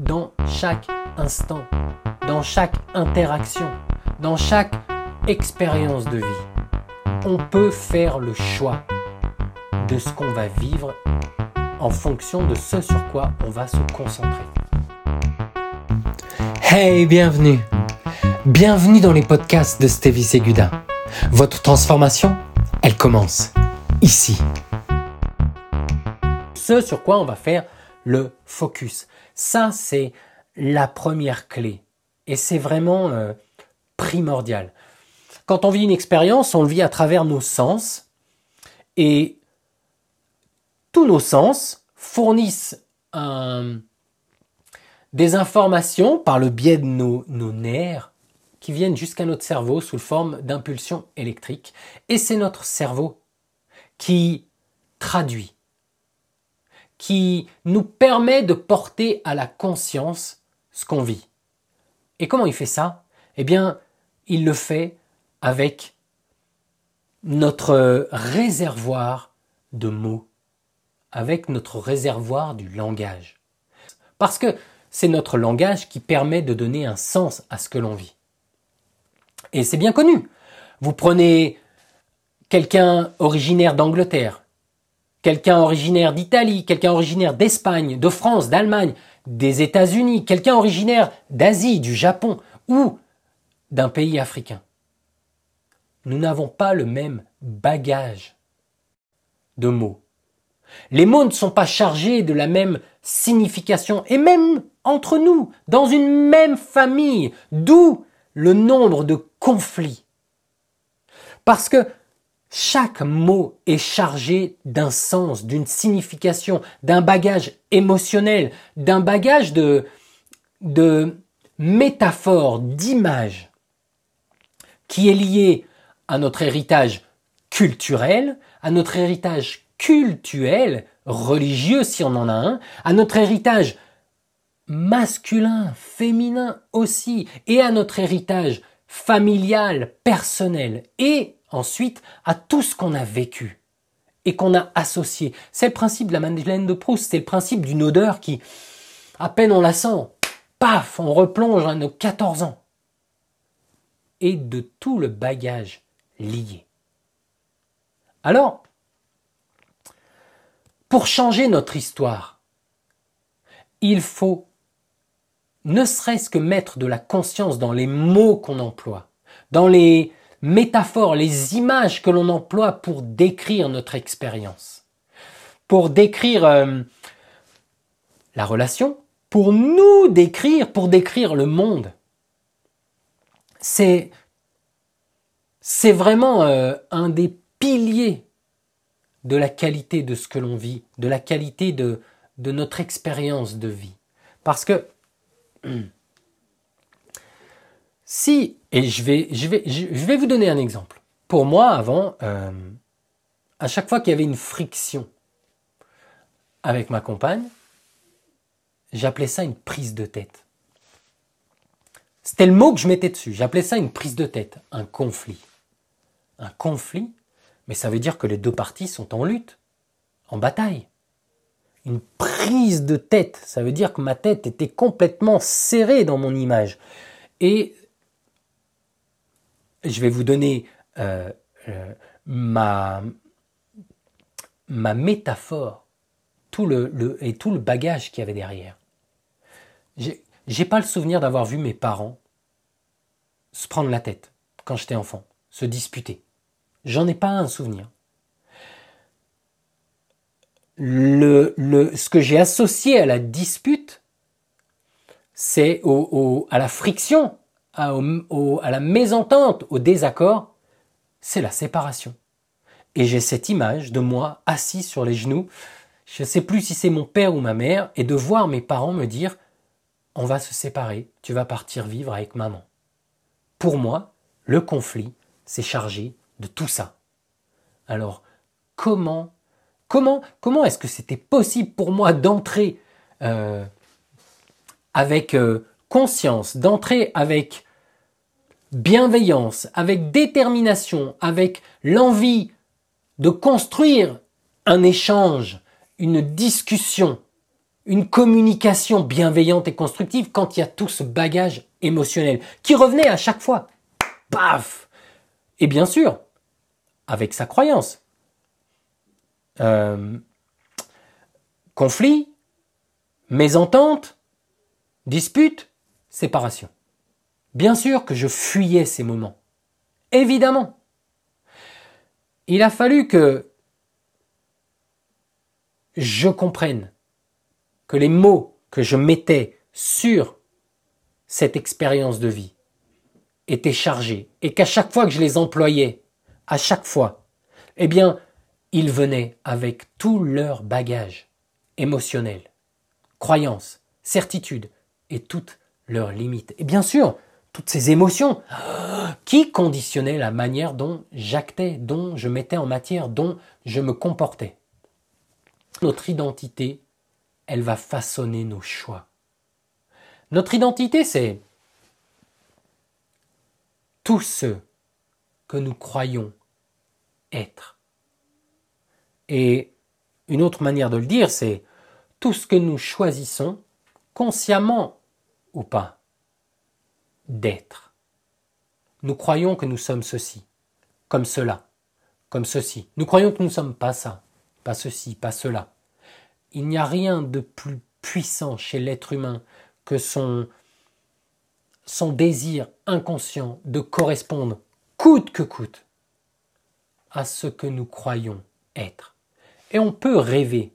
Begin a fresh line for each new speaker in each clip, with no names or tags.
dans chaque instant, dans chaque interaction, dans chaque expérience de vie. On peut faire le choix de ce qu'on va vivre en fonction de ce sur quoi on va se concentrer. Hey, bienvenue Bienvenue dans les podcasts de Stevie Seguda. Votre transformation, elle commence ici. Ce sur quoi on va faire le focus. Ça, c'est la première clé. Et c'est vraiment euh, primordial. Quand on vit une expérience, on le vit à travers nos sens. Et tous nos sens fournissent des informations par le biais de nos, nos nerfs qui viennent jusqu'à notre cerveau sous forme d'impulsions électriques. Et c'est notre cerveau qui traduit, qui nous permet de porter à la conscience ce qu'on vit. Et comment il fait ça? Eh bien, il le fait avec notre réservoir de mots, avec notre réservoir du langage. Parce que c'est notre langage qui permet de donner un sens à ce que l'on vit. Et c'est bien connu. Vous prenez quelqu'un originaire d'Angleterre, quelqu'un originaire d'Italie, quelqu'un originaire d'Espagne, de France, d'Allemagne, des États-Unis, quelqu'un originaire d'Asie, du Japon ou d'un pays africain. Nous n'avons pas le même bagage de mots. Les mots ne sont pas chargés de la même signification, et même entre nous, dans une même famille, d'où le nombre de conflits. Parce que chaque mot est chargé d'un sens, d'une signification, d'un bagage émotionnel, d'un bagage de, de métaphores, d'images, qui est lié à notre héritage culturel, à notre héritage cultuel, religieux si on en a un, à notre héritage masculin, féminin aussi, et à notre héritage familial, personnel, et ensuite à tout ce qu'on a vécu et qu'on a associé. C'est le principe de la Madeleine de Proust, c'est le principe d'une odeur qui, à peine on la sent, paf, on replonge à nos 14 ans. Et de tout le bagage lié. Alors, pour changer notre histoire, il faut ne serait-ce que mettre de la conscience dans les mots qu'on emploie, dans les métaphores, les images que l'on emploie pour décrire notre expérience, pour décrire euh, la relation, pour nous décrire, pour décrire le monde. C'est vraiment euh, un des piliers de la qualité de ce que l'on vit, de la qualité de, de notre expérience de vie. Parce que si, et je vais, je, vais, je vais vous donner un exemple. Pour moi, avant, euh, à chaque fois qu'il y avait une friction avec ma compagne, j'appelais ça une prise de tête. C'était le mot que je mettais dessus. J'appelais ça une prise de tête, un conflit. Un conflit, mais ça veut dire que les deux parties sont en lutte, en bataille une prise de tête. Ça veut dire que ma tête était complètement serrée dans mon image. Et je vais vous donner euh, euh, ma, ma métaphore tout le, et tout le bagage qu'il y avait derrière. J'ai pas le souvenir d'avoir vu mes parents se prendre la tête quand j'étais enfant, se disputer. J'en ai pas un souvenir le, le, ce que j'ai associé à la dispute, c'est au, à la friction, à, à la mésentente, au désaccord, c'est la séparation. Et j'ai cette image de moi assis sur les genoux, je ne sais plus si c'est mon père ou ma mère, et de voir mes parents me dire on va se séparer, tu vas partir vivre avec maman. Pour moi, le conflit s'est chargé de tout ça. Alors, comment Comment, comment est-ce que c'était possible pour moi d'entrer euh, avec euh, conscience, d'entrer avec bienveillance, avec détermination, avec l'envie de construire un échange, une discussion, une communication bienveillante et constructive quand il y a tout ce bagage émotionnel qui revenait à chaque fois. Paf Et bien sûr, avec sa croyance. Euh, conflit, mésentente, dispute, séparation. Bien sûr que je fuyais ces moments. Évidemment. Il a fallu que je comprenne que les mots que je mettais sur cette expérience de vie étaient chargés et qu'à chaque fois que je les employais, à chaque fois, eh bien, ils venaient avec tout leur bagage émotionnel, croyances, certitudes et toutes leurs limites. Et bien sûr, toutes ces émotions qui conditionnaient la manière dont j'actais, dont je mettais en matière, dont je me comportais? Notre identité, elle va façonner nos choix. Notre identité, c'est tout ce que nous croyons être. Et une autre manière de le dire, c'est tout ce que nous choisissons, consciemment ou pas, d'être. Nous croyons que nous sommes ceci, comme cela, comme ceci. Nous croyons que nous ne sommes pas ça, pas ceci, pas cela. Il n'y a rien de plus puissant chez l'être humain que son, son désir inconscient de correspondre, coûte que coûte, à ce que nous croyons être. Et on peut rêver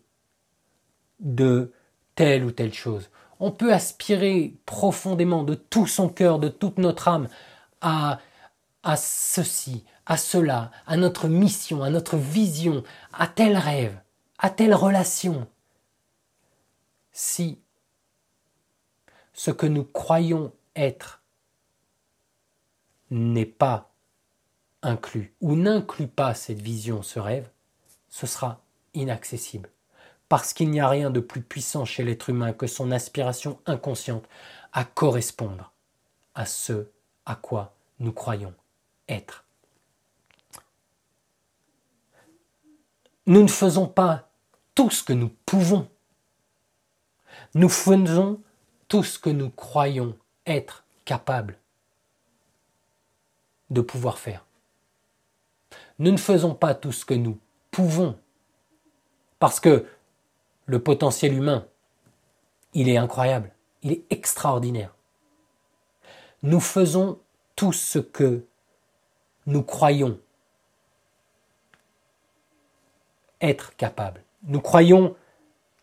de telle ou telle chose. On peut aspirer profondément de tout son cœur, de toute notre âme, à, à ceci, à cela, à notre mission, à notre vision, à tel rêve, à telle relation. Si ce que nous croyons être n'est pas inclus ou n'inclut pas cette vision, ce rêve, ce sera inaccessible parce qu'il n'y a rien de plus puissant chez l'être humain que son aspiration inconsciente à correspondre à ce à quoi nous croyons être. Nous ne faisons pas tout ce que nous pouvons. Nous faisons tout ce que nous croyons être capables de pouvoir faire. Nous ne faisons pas tout ce que nous pouvons. Parce que le potentiel humain, il est incroyable, il est extraordinaire. Nous faisons tout ce que nous croyons être capables. Nous croyons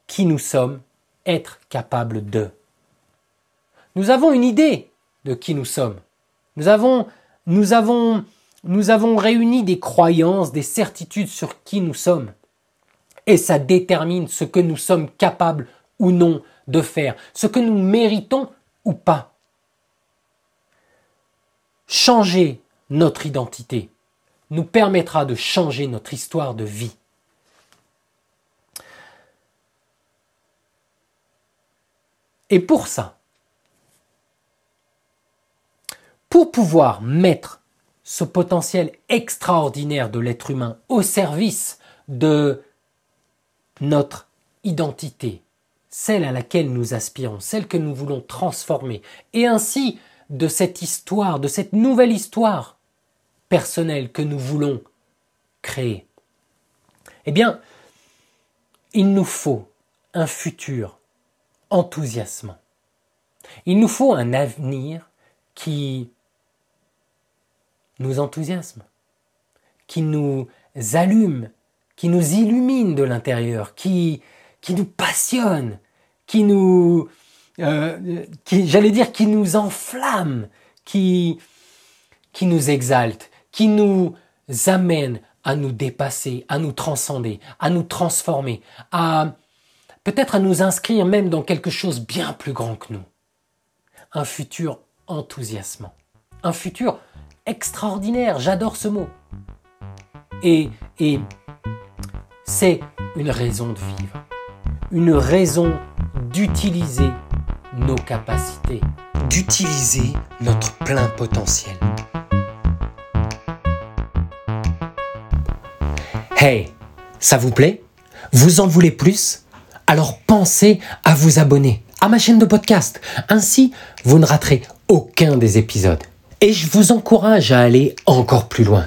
qui nous sommes, être capables de. Nous avons une idée de qui nous sommes. Nous avons, nous avons, nous avons réuni des croyances, des certitudes sur qui nous sommes et ça détermine ce que nous sommes capables ou non de faire, ce que nous méritons ou pas. Changer notre identité nous permettra de changer notre histoire de vie. Et pour ça, pour pouvoir mettre ce potentiel extraordinaire de l'être humain au service de notre identité, celle à laquelle nous aspirons, celle que nous voulons transformer, et ainsi de cette histoire, de cette nouvelle histoire personnelle que nous voulons créer. Eh bien, il nous faut un futur enthousiasmant. Il nous faut un avenir qui nous enthousiasme, qui nous allume qui nous illumine de l'intérieur, qui, qui nous passionne, qui nous, euh, qui, j'allais dire, qui nous enflamme, qui, qui nous exalte, qui nous amène à nous dépasser, à nous transcender, à nous transformer, à peut-être à nous inscrire même dans quelque chose bien plus grand que nous. Un futur enthousiasmant. Un futur extraordinaire, j'adore ce mot. Et, et c'est une raison de vivre, une raison d'utiliser nos capacités, d'utiliser notre plein potentiel. Hey, ça vous plaît? Vous en voulez plus? Alors pensez à vous abonner à ma chaîne de podcast. Ainsi, vous ne raterez aucun des épisodes. Et je vous encourage à aller encore plus loin.